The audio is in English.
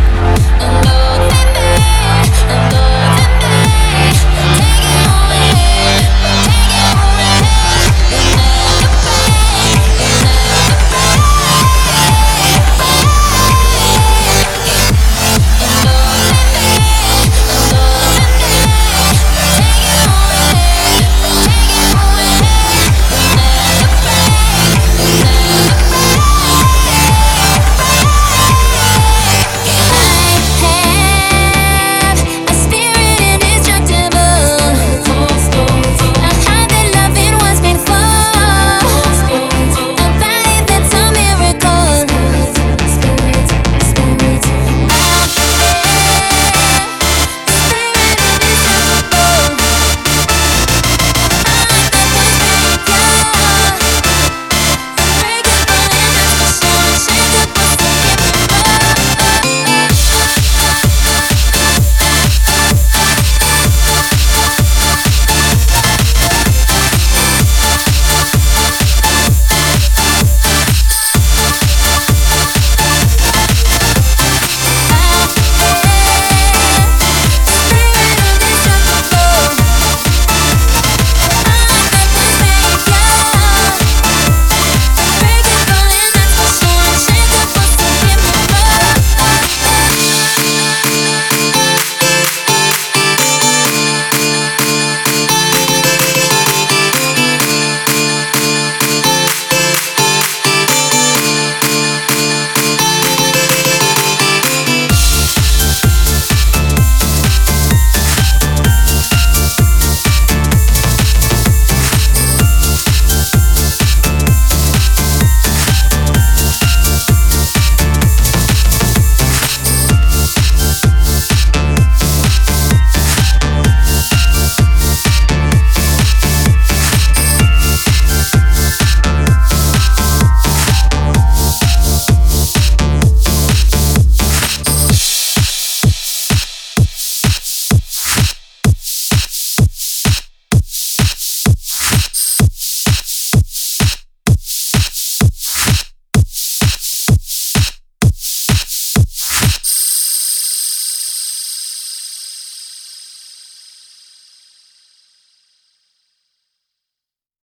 and I